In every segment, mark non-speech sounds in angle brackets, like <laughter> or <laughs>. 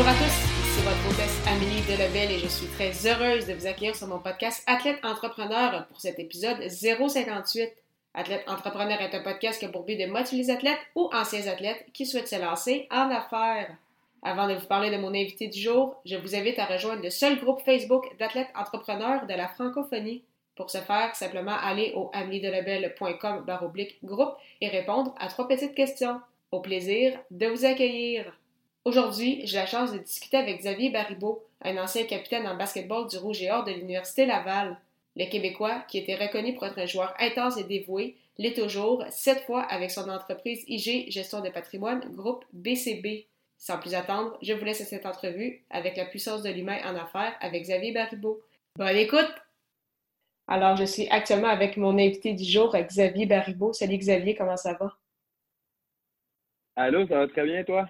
Bonjour à tous, ici votre hôtesse Amélie Delebel et je suis très heureuse de vous accueillir sur mon podcast Athlète Entrepreneur pour cet épisode 058. Athlète Entrepreneur est un podcast qui a pour but de motiver les athlètes ou anciens athlètes qui souhaitent se lancer en affaires. Avant de vous parler de mon invité du jour, je vous invite à rejoindre le seul groupe Facebook d'athlètes entrepreneurs de la francophonie. Pour ce faire, simplement aller au ameliedelebel.com groupe et répondre à trois petites questions. Au plaisir de vous accueillir. Aujourd'hui, j'ai la chance de discuter avec Xavier Baribeau, un ancien capitaine en basketball du Rouge et Or de l'Université Laval. Le Québécois, qui était reconnu pour être un joueur intense et dévoué, l'est toujours, cette fois avec son entreprise IG Gestion de patrimoine, groupe BCB. Sans plus attendre, je vous laisse à cette entrevue avec la puissance de l'humain en affaires avec Xavier Baribeau. Bonne écoute! Alors, je suis actuellement avec mon invité du jour, Xavier Baribeau. Salut Xavier, comment ça va? Allô, ça va très bien, toi?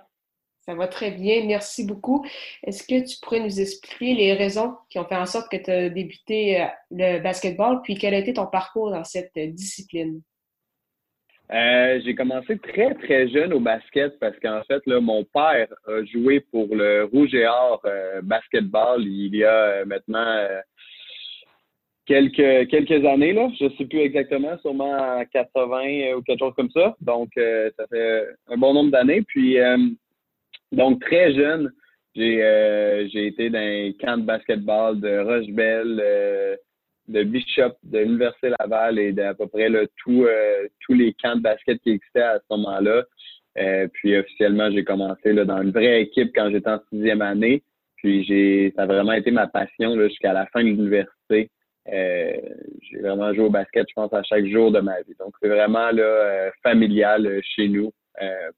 Ça va très bien, merci beaucoup. Est-ce que tu pourrais nous expliquer les raisons qui ont fait en sorte que tu as débuté euh, le basketball, puis quel a été ton parcours dans cette euh, discipline? Euh, j'ai commencé très, très jeune au basket parce qu'en fait, là, mon père a joué pour le Rouge et Or basketball il y a maintenant quelques, quelques années. Là. Je ne sais plus exactement, sûrement 80 ou quelque chose comme ça. Donc, ça fait un bon nombre d'années. Puis, donc, très jeune, j'ai euh, été dans un camp de basketball de Rochebelle, euh, de Bishop, de l'Université Laval et d'à peu près là, tout, euh, tous les camps de basket qui existaient à ce moment-là. puis officiellement, j'ai commencé là, dans une vraie équipe quand j'étais en sixième année. Puis j'ai ça a vraiment été ma passion jusqu'à la fin de l'université. j'ai vraiment joué au basket, je pense, à chaque jour de ma vie. Donc, c'est vraiment là, familial chez nous.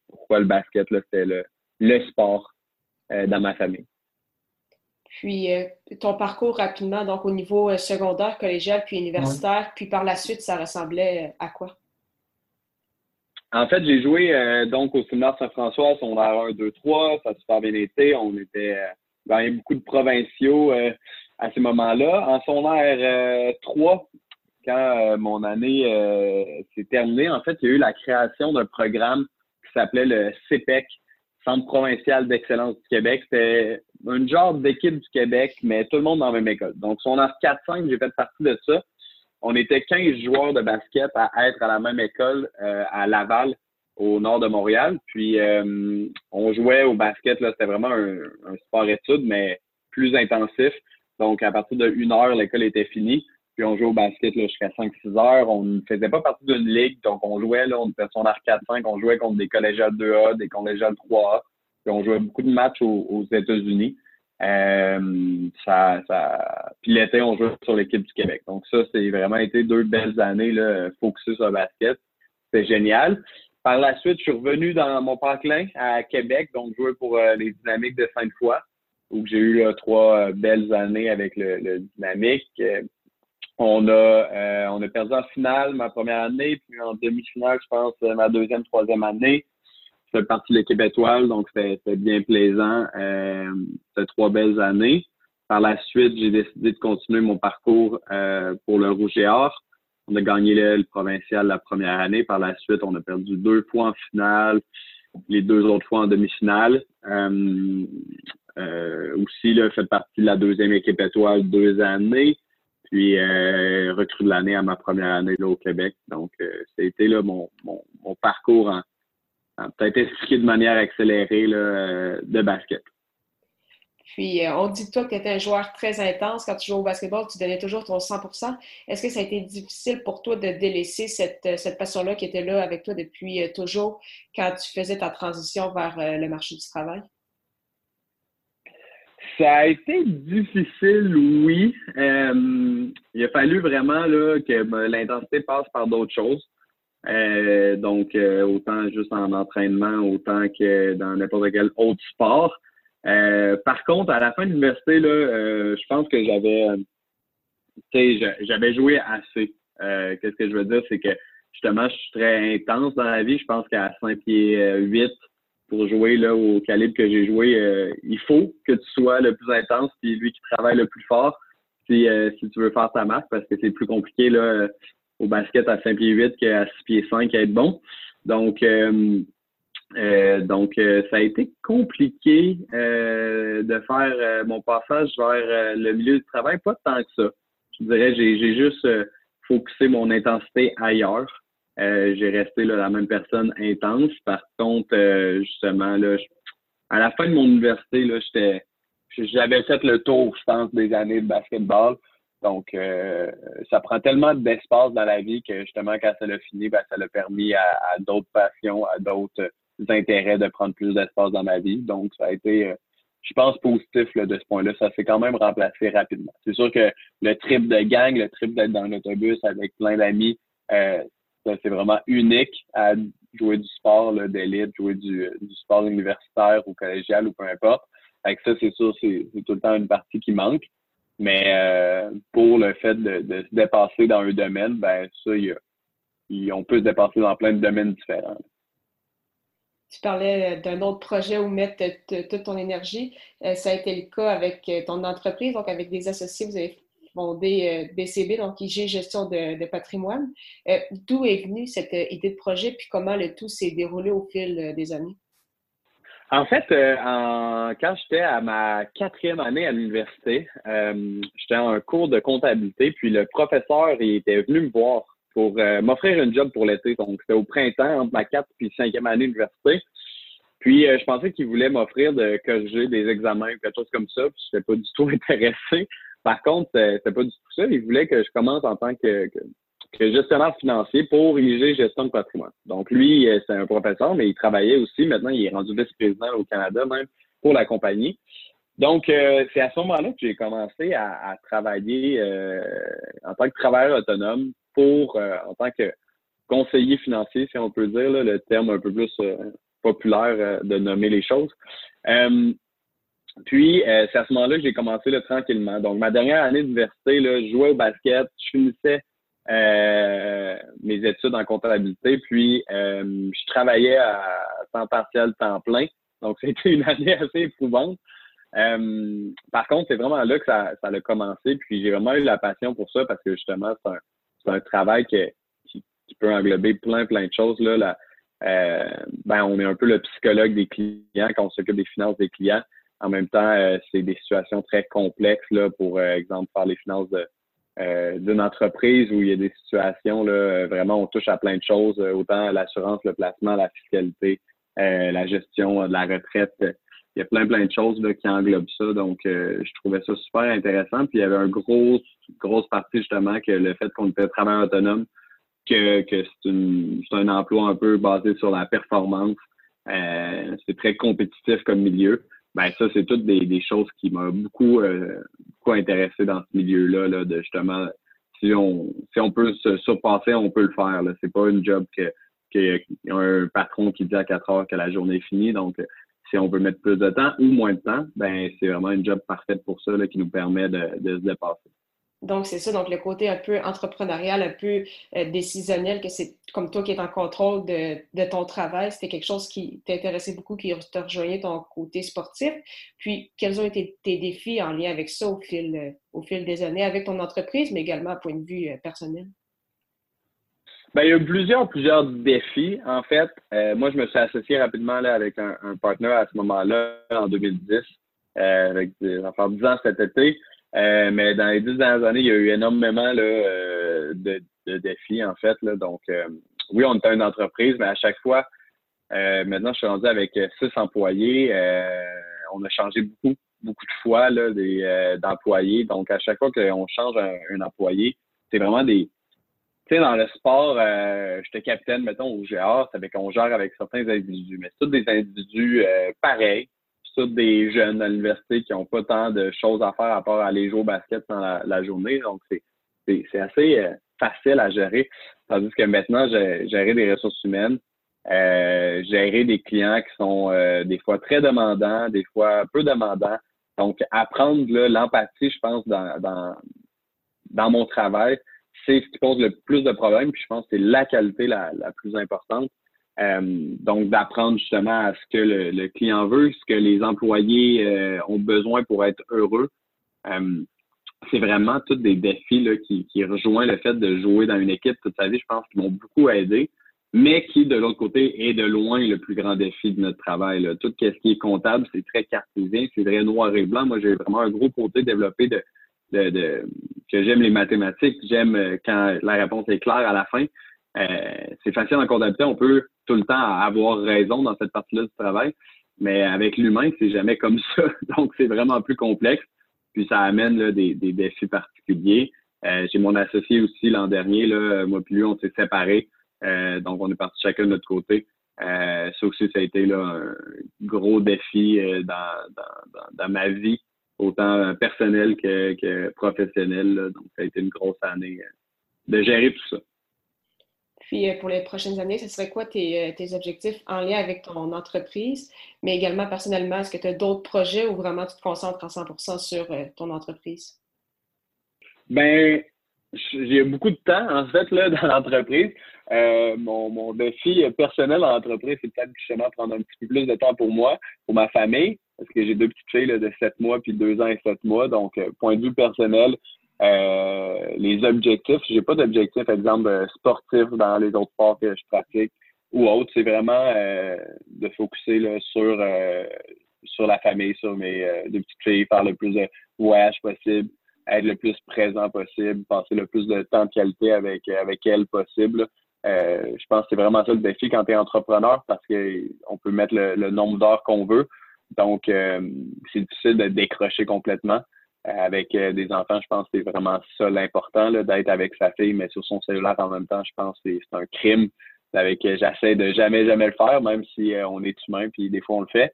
pourquoi le basket, c'était le, le sport euh, dans ma famille. Puis euh, ton parcours rapidement, donc au niveau euh, secondaire, collégial, puis universitaire, puis par la suite, ça ressemblait à quoi? En fait, j'ai joué donc au séminaire Saint-François, secondaire 1, 2, 3, ça a super bien été. On était gagné beaucoup de provinciaux à ce moment-là. En secondaire 3, quand mon année s'est terminée, en fait, il y a eu la création d'un programme qui s'appelait le CEPEC, Centre provincial d'excellence du Québec. C'était un genre d'équipe du Québec, mais tout le monde dans la même école. Donc, si on a 4-5, j'ai fait partie de ça. On était 15 joueurs de basket à être à la même école euh, à Laval, au nord de Montréal. Puis, euh, on jouait au basket. C'était vraiment un, sport-études, mais plus intensif. Donc, à partir de 1 heure, l'école était finie. Puis on jouait au basket jusqu'à 5-6 heures. On ne faisait pas partie d'une ligue, donc on jouait, là, on était son 4-5, on jouait contre des collégiales 2A, des collégiales 3A. Puis on jouait beaucoup de matchs aux, États-Unis. Euh, ça, ça... Puis l'été, on jouait sur l'équipe du Québec. Donc ça, c'est vraiment été deux belles années là, focusées sur le basket. C'est génial. Par la suite, je suis revenu dans mon parclin à Québec, donc jouer pour euh, les Dynamiques de Sainte-Foy, où j'ai eu trois euh, belles années avec le, le Dynamique. On a, euh, on a perdu en finale ma première année, puis en demi-finale, je pense, euh, ma deuxième, troisième année. Je fais partie de l'équipe donc c'était bien plaisant. Euh, c'était trois belles années. Par la suite, j'ai décidé de continuer mon parcours euh, pour le Rouge et Or. On a gagné le, provincial la première année. Par la suite, on a perdu deux fois en finale, les deux autres fois en demi-finale. Euh, aussi, là, fait partie de la deuxième équipe étoile deux années puis euh, recrue de l'année à ma première année là, au Québec. Donc, euh, été là, mon, mon, parcours en, peut-être expliqué de manière accélérée là, euh, de basket. Puis, on dit toi que tu étais un joueur très intense. Quand tu jouais au basketball, tu donnais toujours ton 100% Est-ce que ça a été difficile pour toi de délaisser cette, cette passion-là qui était là avec toi depuis toujours quand tu faisais ta transition vers le marché du travail? Ça a été difficile, oui. Euh, il a fallu vraiment là, que ben, l'intensité passe par d'autres choses. Euh, donc, euh, autant juste en entraînement, autant que dans n'importe quel autre sport. par contre, à la fin de l'université, là, je pense que j'avais, sais, j'avais joué assez. Qu'est-ce que je veux dire, c'est que justement, je suis très intense dans la vie. Je pense qu'à 5 pieds 8, pour jouer là, au calibre que j'ai joué, euh, il faut que tu sois le plus intense, puis lui qui travaille le plus fort, si, euh, si tu veux faire ta marque, parce que c'est plus compliqué là, au basket à 5 pieds 8 qu'à 6 pieds 5 à être bon. Donc, euh, donc ça a été compliqué de faire mon passage vers le milieu du travail, pas tant que ça. Je dirais, j'ai juste focusé mon intensité ailleurs. Euh, j'ai resté la même personne intense. Par contre, euh, justement, là, à la fin de mon université, là, j'étais, j'avais fait le tour, je pense, des années de basketball. Donc, euh, ça prend tellement d'espace dans la vie que justement, quand ça l'a fini, ben, ça l'a permis à, d'autres passions, à d'autres intérêts de prendre plus d'espace dans ma vie. Donc, ça a été, je pense, positif de ce point-là. Ça s'est quand même remplacé rapidement. C'est sûr que le trip de gang, le trip d'être dans l'autobus avec plein d'amis, c'est vraiment unique à jouer du sport d'élite, jouer du, sport universitaire ou collégial ou peu importe. Avec ça, c'est sûr, c'est tout le temps une partie qui manque. Mais euh, pour le fait de, se dépasser dans un domaine, ben ça, on peut se dépasser dans plein de domaines différents. Tu parlais d'un autre projet où mettre toute ton énergie. Euh, ça a été le cas avec ton entreprise, donc avec des associés, vous avez fondé BCB, euh, donc IG Gestion de, patrimoine. Euh, d'où est venue cette euh, idée de projet, puis comment le tout s'est déroulé au fil des années? En fait, quand j'étais à ma quatrième année à l'université, j'étais en cours de comptabilité, puis le professeur il était venu me voir pour m'offrir un job pour l'été. Donc, c'était au printemps, entre ma quatrième et cinquième année d'université. Puis, je pensais qu'il voulait m'offrir de corriger des examens ou quelque chose comme ça, puis je n'étais pas du tout <laughs> intéressé. Par contre, c'était pas du tout ça. Il voulait que je commence en tant que, gestionnaire financier pour IG Gestion de patrimoine. Donc, lui, euh, c'est un professeur, mais il travaillait aussi. Maintenant, il est rendu vice-président au Canada même pour la compagnie. Donc, euh, c'est à ce moment-là que j'ai commencé à, travailler euh, en tant que travailleur autonome pour, en tant que conseiller financier, si on peut dire, le terme un peu plus populaire de nommer les choses. Puis, euh, c'est à ce moment-là que j'ai commencé le tranquillement. Donc, ma dernière année d'université, là, je jouais au basket, je finissais euh, mes études en comptabilité, puis euh, je travaillais à temps partiel, temps plein. Donc, c'était une <laughs> année assez éprouvante. par contre, c'est vraiment là que ça, ça a commencé. Puis, j'ai vraiment eu la passion pour ça parce que justement, c'est un, un, travail qui, qui, peut englober plein, plein de choses. Là, ben, on est un peu le psychologue des clients quand on s'occupe des finances des clients. En même temps, euh, c'est des situations très complexes, là, pour euh, exemple, faire les finances euh, d'une entreprise où il y a des situations, là, vraiment, on touche à plein de choses, autant l'assurance, le placement, la fiscalité, la gestion de la retraite. Il y a plein, plein de choses là, qui englobent ça. Donc, je trouvais ça super intéressant. Puis, il y avait une grosse, grosse partie, justement, que le fait qu'on était travailleur autonome, que, que c'est un emploi un peu basé sur la performance. c'est très compétitif comme milieu ben ça, c'est toutes des, choses qui m'ont beaucoup, euh, beaucoup intéressé dans ce milieu-là, là, de justement, si on, si on peut se surpasser, on peut le faire. Là. C'est pas une job que, que un patron qui dit à 4 heures que la journée est finie. Donc, si on veut mettre plus de temps ou moins de temps, ben c'est vraiment une job parfaite pour ça là, qui nous permet de, de se dépasser. Donc, c'est ça, donc le côté un peu entrepreneurial, un peu euh, décisionnel, que c'est comme toi qui es en contrôle de, ton travail, c'était quelque chose qui t'intéressait beaucoup, qui te rejoignait ton côté sportif. Puis, quels ont été tes défis en lien avec ça au fil, euh, des années, avec ton entreprise, mais également à point de vue euh, personnel? Bien, il y a plusieurs, plusieurs défis. En fait, moi, je me suis associé rapidement là, avec un, partenaire à ce moment-là, en 2010, avec enfants 10 ans cet été. Euh, mais dans les dix dernières années, il y a eu énormément là, euh, de, de, défis, en fait. Là. Donc, euh, oui, on était une entreprise, mais à chaque fois, maintenant, je suis rendu avec six employés. on a changé beaucoup, beaucoup de fois là, d'employés. Donc, à chaque fois qu'on change un, employé, c'est vraiment des. Tu sais, dans le sport, j'étais capitaine, mettons, au GR, ça fait qu'on gère avec certains individus, mais c'est tous des individus pareils des jeunes à l'université qui n'ont pas tant de choses à faire à part aller jouer au basket dans la, journée. Donc, c'est assez euh, facile à gérer. Tandis que maintenant, gérer des ressources humaines, gérer des clients qui sont des fois très demandants, des fois peu demandants. Donc, apprendre l'empathie, je pense, dans, dans, dans mon travail, c'est ce qui pose le plus de problèmes. Puis je pense que c'est la qualité la, la plus importante. Euh, donc, d'apprendre justement à ce que le, client veut, ce que les employés euh, ont besoin pour être heureux. Euh, c'est vraiment tous des défis là, qui, qui rejoignent le fait de jouer dans une équipe toute sa vie, je pense, qui m'ont beaucoup aidé, mais qui, de l'autre côté, est de loin le plus grand défi de notre travail. Là. Tout ce qui est comptable, c'est très cartésien, c'est très noir et blanc. Moi, j'ai vraiment un gros côté développé de, de, de que j'aime les mathématiques, j'aime quand la réponse est claire à la fin. Euh, c'est facile en comptabilité, on peut tout le temps avoir raison dans cette partie-là du travail, mais avec l'humain, c'est jamais comme <laughs> ça. Donc, c'est vraiment plus complexe. Puis ça amène là, des, des, défis particuliers. Euh, j'ai mon associé aussi l'an dernier, là, moi puis lui, on s'est séparés. Euh, donc, on est partis chacun de notre côté. Euh, ça aussi, ça a été là, un gros défi euh, dans, dans, dans, ma vie, autant personnel que, que professionnel. Donc, ça a été une grosse année de gérer tout ça. Puis euh, pour les prochaines années, ce serait quoi tes, euh, tes, objectifs en lien avec ton entreprise, mais également personnellement, est-ce que tu as d'autres projets ou vraiment tu te concentres en 100% sur euh, ton entreprise? Ben, j'ai beaucoup de temps, en fait, là, <laughs> dans l'entreprise. mon, mon, défi personnel en entreprise, c'est peut-être justement prendre un petit peu plus de temps pour moi, pour ma famille, parce que j'ai deux petites filles là, de 7 mois puis 2 ans et 7 mois. Donc, point de vue personnel, euh, les objectifs, j'ai pas d'objectif, exemple, euh, sportif dans les autres sports que je pratique ou autre. C'est vraiment euh, de focuser là, sur, sur la famille, sur mes deux petites filles, faire le plus de voyages possible, être le plus présent possible, passer le plus de temps de qualité avec, avec elles possible. je pense que c'est vraiment ça le défi quand tu es entrepreneur parce qu'on peut mettre le, le nombre d'heures qu'on veut. Donc, c'est difficile de décrocher complètement. Euh, avec euh, des enfants, je pense que c'est vraiment ça l'important, d'être avec sa fille, mais sur son cellulaire en même temps, je pense que c'est un crime. Avec euh, j'essaie de jamais, jamais le faire, même si on est humain, puis des fois on le fait.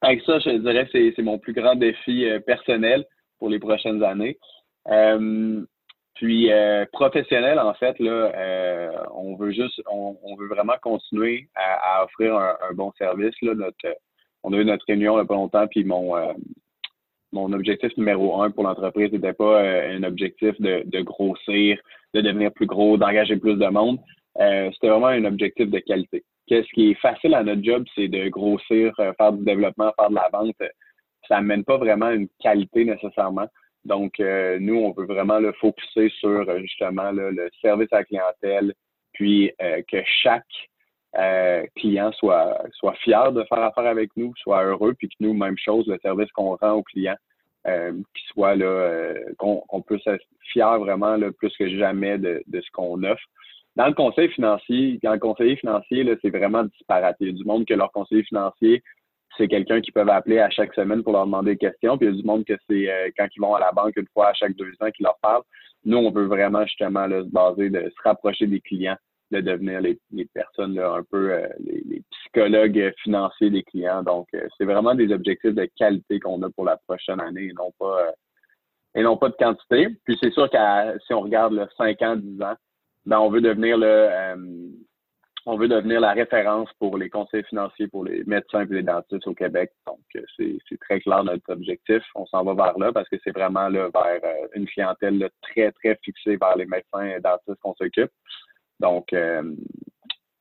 Avec ça, je dirais que c'est mon plus grand défi personnel pour les prochaines années. puis professionnel, en fait, là, on veut juste, on, veut vraiment continuer à, offrir un, bon service. Là, notre, on a eu notre réunion il n'y a pas longtemps, puis mon, mon objectif numéro un pour l'entreprise n'était pas euh, un objectif de, grossir, de devenir plus gros, d'engager plus de monde. Euh, c'était vraiment un objectif de qualité. Qu'est-ce qui est facile à notre job, c'est de grossir, euh, faire du développement, faire de la vente. Ça n'amène pas vraiment une qualité nécessairement. Donc, nous, on veut vraiment le focuser sur justement le service à la clientèle, puis que chaque euh, client soit, soit fier de faire affaire avec nous, soit heureux, puis que nous, même chose, le service qu'on rend aux clients, euh, qui soit là, euh, qu'on peut puisse être fier vraiment là, plus que jamais de, de ce qu'on offre. Dans le conseil financier, dans le conseiller financier, c'est vraiment disparate. Il y a du monde que leur conseiller financier, c'est quelqu'un qu'ils peuvent appeler à chaque semaine pour leur demander des questions. Puis il y a du monde que c'est euh, quand ils vont à la banque une fois à chaque deux ans qu'ils leur parlent. Nous, on veut vraiment justement là, se baser, de se rapprocher des clients de devenir les, personnes un peu euh, les, psychologues financiers des clients. Donc, euh, c'est vraiment des objectifs de qualité qu'on a pour la prochaine année et non pas euh, et non pas de quantité. Puis c'est sûr que si on regarde le 5 ans, 10 ans, ben on veut devenir le on veut devenir la référence pour les conseils financiers pour les médecins et les dentistes au Québec. Donc, c'est très clair notre objectif. On s'en va vers là parce que c'est vraiment là, vers une clientèle très, très fixée vers les médecins et dentistes qu'on s'occupe. Donc, euh,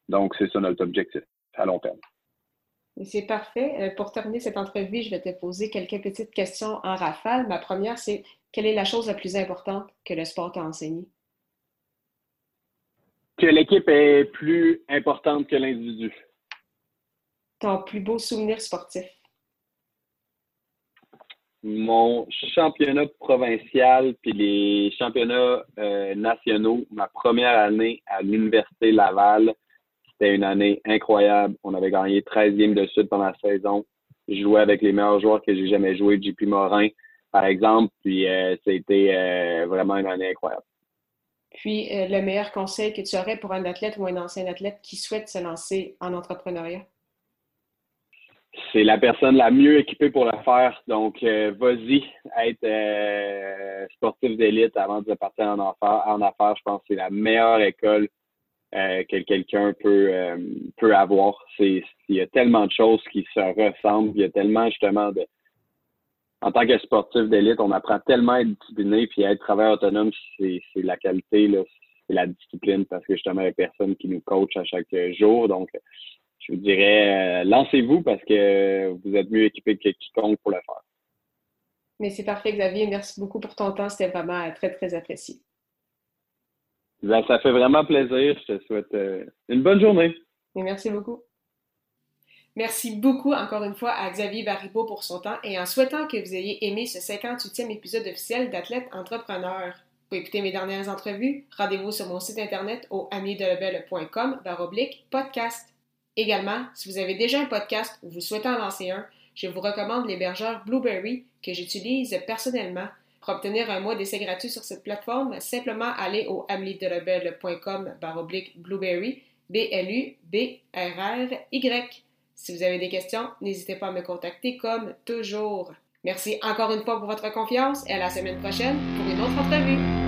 donc c'est ça notre objectif à long terme. C'est parfait. Euh, pour terminer cette entrevue, je vais te poser quelques petites questions en rafale. Ma première, c'est quelle est la chose la plus importante que le sport t'a enseigné? Que l'équipe est plus importante que l'individu. Ton plus beau souvenir sportif? Mon championnat provincial puis les championnats euh, nationaux, ma première année à l'Université Laval, c'était une année incroyable. On avait gagné 13 games de suite pendant la saison. Je jouais avec les meilleurs joueurs que j'ai jamais joué, JP Morin, par exemple. Puis euh, c'était euh, vraiment une année incroyable. Puis le meilleur conseil que tu aurais pour un athlète ou un ancien athlète qui souhaite se lancer en entrepreneuriat? C'est la personne la mieux équipée pour le faire. Donc, euh, vas-y, être euh, sportif d'élite avant de partir en affaires. En je pense que c'est la meilleure école que quelqu'un peut, peut avoir. C'est, il y a tellement de choses qui se ressemblent. Il y a tellement justement de. En tant que sportif d'élite, on apprend tellement à être discipliné, puis à être travailleur autonome, c'est, la qualité, là, c'est la discipline, parce que justement, il y a personne qui nous coach à chaque jour. Donc, je vous dirais, lancez-vous parce que vous êtes mieux équipé que quiconque pour le faire. Mais c'est parfait, Xavier. Merci beaucoup pour ton temps. C'était vraiment très, très apprécié. Ben, ça fait vraiment plaisir. Je te souhaite euh, une bonne journée. merci beaucoup. Merci beaucoup encore une fois à Xavier Baribeau pour son temps et en souhaitant que vous ayez aimé ce 58e épisode officiel d'Athlète Entrepreneur. Pour écouter mes dernières entrevues, rendez-vous sur mon site internet au amidelebel.com podcast. Également, si vous avez déjà un podcast ou vous souhaitez en lancer un, je vous recommande l'hébergeur Blueberry que j'utilise personnellement. Pour obtenir un mois d'essai gratuit sur cette plateforme, simplement aller au ameliedelebel.com baroblique Blueberry, B-L-U-B-R-R-Y. Si vous avez des questions, n'hésitez pas à me contacter comme toujours. Merci encore une fois pour votre confiance et à la semaine prochaine pour une autre entrevue.